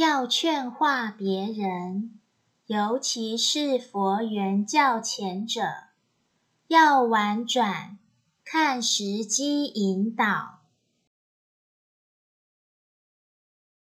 要劝化别人，尤其是佛缘较浅者，要婉转，看时机引导。